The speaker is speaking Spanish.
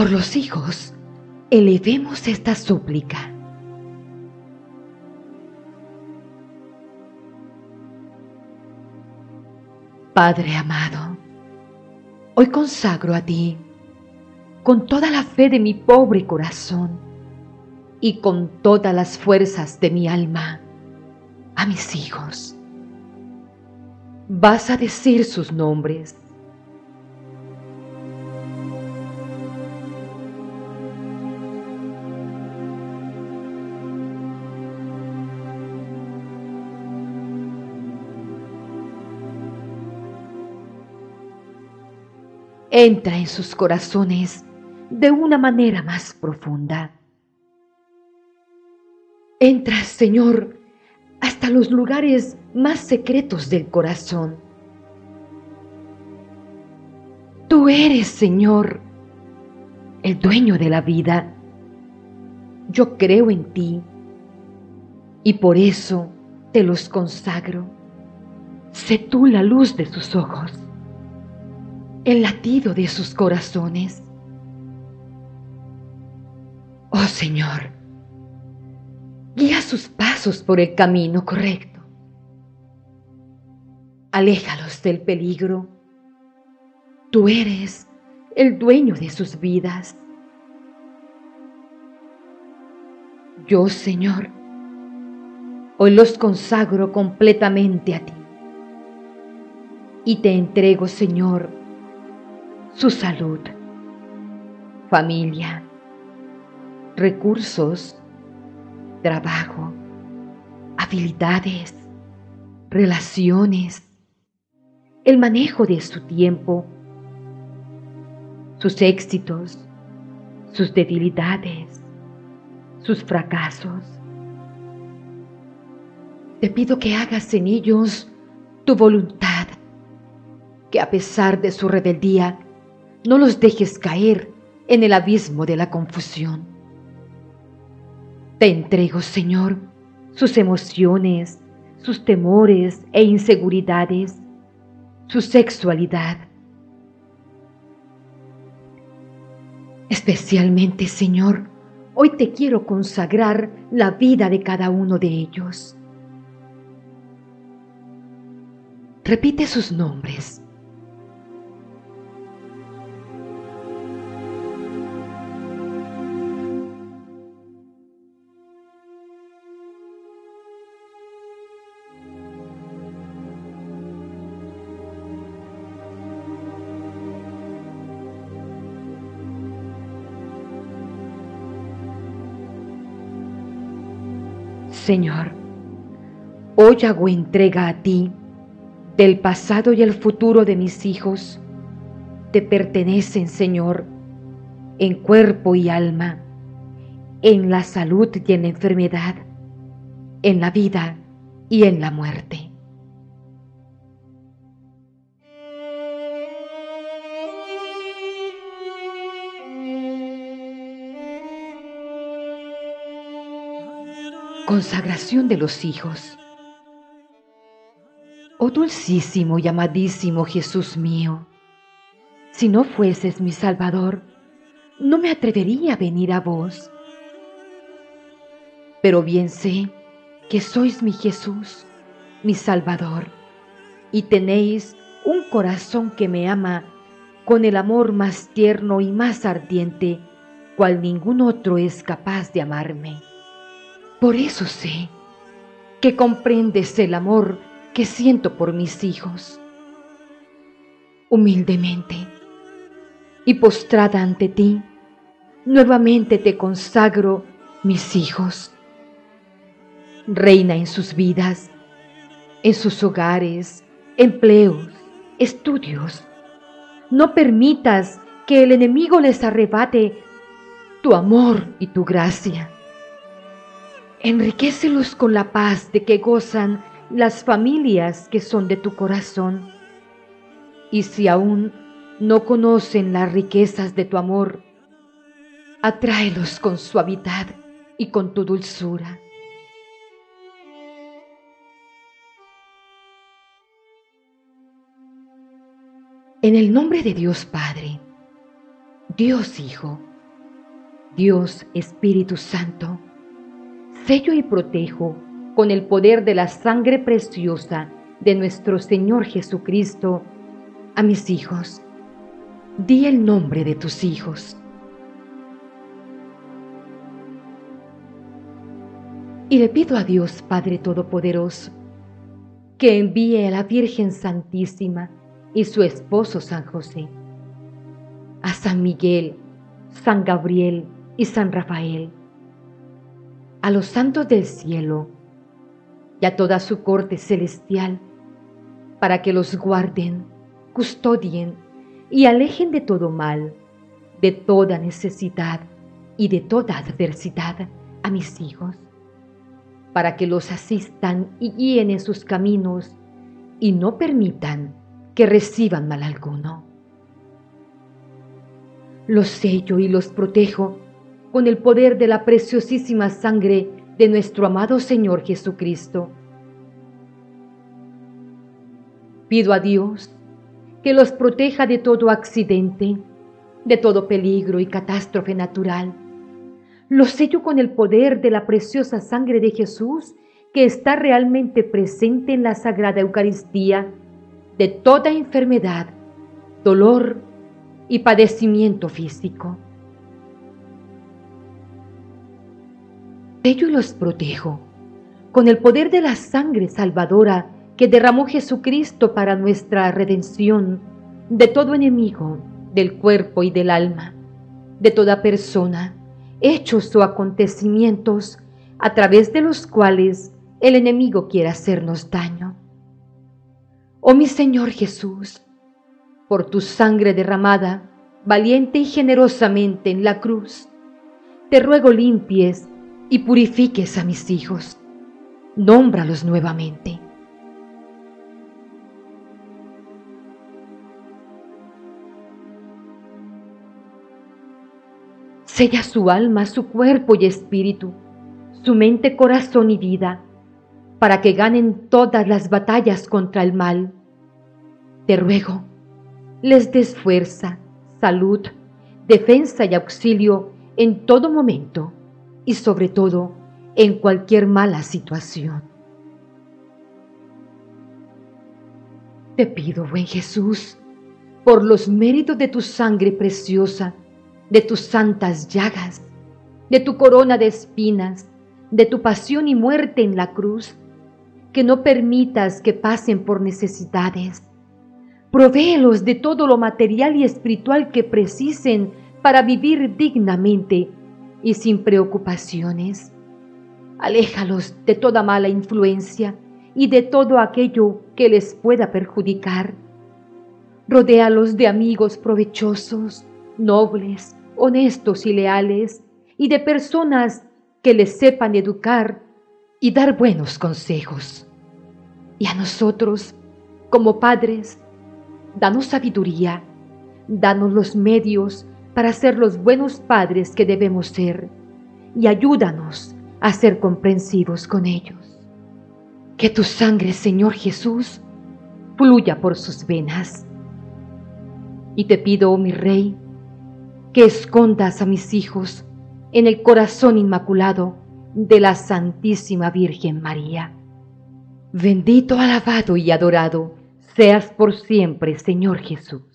Por los hijos, elevemos esta súplica. Padre amado, hoy consagro a ti, con toda la fe de mi pobre corazón y con todas las fuerzas de mi alma, a mis hijos. Vas a decir sus nombres entra en sus corazones de una manera más profunda. Entra, Señor, hasta los lugares más secretos del corazón. Tú eres, Señor, el dueño de la vida. Yo creo en ti y por eso te los consagro. Sé tú la luz de sus ojos el latido de sus corazones. Oh Señor, guía sus pasos por el camino correcto. Aléjalos del peligro. Tú eres el dueño de sus vidas. Yo, Señor, hoy los consagro completamente a ti. Y te entrego, Señor, su salud, familia, recursos, trabajo, habilidades, relaciones, el manejo de su tiempo, sus éxitos, sus debilidades, sus fracasos. Te pido que hagas en ellos tu voluntad, que a pesar de su rebeldía, no los dejes caer en el abismo de la confusión. Te entrego, Señor, sus emociones, sus temores e inseguridades, su sexualidad. Especialmente, Señor, hoy te quiero consagrar la vida de cada uno de ellos. Repite sus nombres Señor, hoy hago entrega a ti del pasado y el futuro de mis hijos. Te pertenecen, Señor, en cuerpo y alma, en la salud y en la enfermedad, en la vida y en la muerte. Consagración de los hijos. Oh dulcísimo y amadísimo Jesús mío, si no fueses mi Salvador, no me atrevería a venir a vos. Pero bien sé que sois mi Jesús, mi Salvador, y tenéis un corazón que me ama con el amor más tierno y más ardiente, cual ningún otro es capaz de amarme. Por eso sé que comprendes el amor que siento por mis hijos. Humildemente y postrada ante ti, nuevamente te consagro mis hijos. Reina en sus vidas, en sus hogares, empleos, estudios. No permitas que el enemigo les arrebate tu amor y tu gracia Enriquecelos con la paz de que gozan las familias que son de tu corazón. Y si aún no conocen las riquezas de tu amor, atráelos con suavidad y con tu dulzura. En el nombre de Dios Padre, Dios Hijo, Dios Espíritu Santo, sello y protejo con el poder de la sangre preciosa de nuestro Señor Jesucristo a mis hijos. Di el nombre de tus hijos. Y le pido a Dios Padre Todopoderoso que envíe a la Virgen Santísima y su esposo San José, a San Miguel, San Gabriel y San Rafael, a los santos del cielo y a toda su corte celestial, para que los guarden, custodien y alejen de todo mal, de toda necesidad y de toda adversidad a mis hijos, para que los asistan y guíen en sus caminos y no permitan que reciban mal alguno. Los sello y los protejo con el poder de la preciosísima sangre de nuestro amado Señor Jesucristo. Pido a Dios que los proteja de todo accidente, de todo peligro y catástrofe natural. Los sello con el poder de la preciosa sangre de Jesús que está realmente presente en la Sagrada Eucaristía, de toda enfermedad, dolor y padecimiento físico. Sello y los protejo con el poder de la sangre salvadora que derramó Jesucristo para nuestra redención de todo enemigo del cuerpo y del alma, de toda persona, hechos o acontecimientos a través de los cuales el enemigo quiere hacernos daño. Oh mi Señor Jesús, por tu sangre derramada, valiente y generosamente en la cruz, te ruego limpies y purifiques a mis hijos. Nómbralos nuevamente. Sella su alma, su cuerpo y espíritu, su mente, corazón y vida, para que ganen todas las batallas contra el mal. Te ruego, les des fuerza, salud, defensa y auxilio en todo momento y sobre todo en cualquier mala situación. Te pido, buen Jesús, por los méritos de tu sangre preciosa, de tus santas llagas, de tu corona de espinas, de tu pasión y muerte en la cruz, que no permitas que pasen por necesidades. Provéelos de todo lo material y espiritual que precisen para vivir dignamente y sin preocupaciones. Aléjalos de toda mala influencia y de todo aquello que les pueda perjudicar. Rodéalos de amigos provechosos, nobles, honestos y leales, y de personas que les sepan educar y dar buenos consejos. Y a nosotros, como padres, danos sabiduría, danos los medios para ser los buenos padres que debemos ser y ayúdanos a ser comprensivos con ellos. Que tu sangre, Señor Jesús, fluya por sus venas. Y te pido, oh mi Rey, que escondas a mis hijos en el corazón inmaculado de la Santísima Virgen María. Bendito, alabado y adorado seas por siempre, Señor Jesús.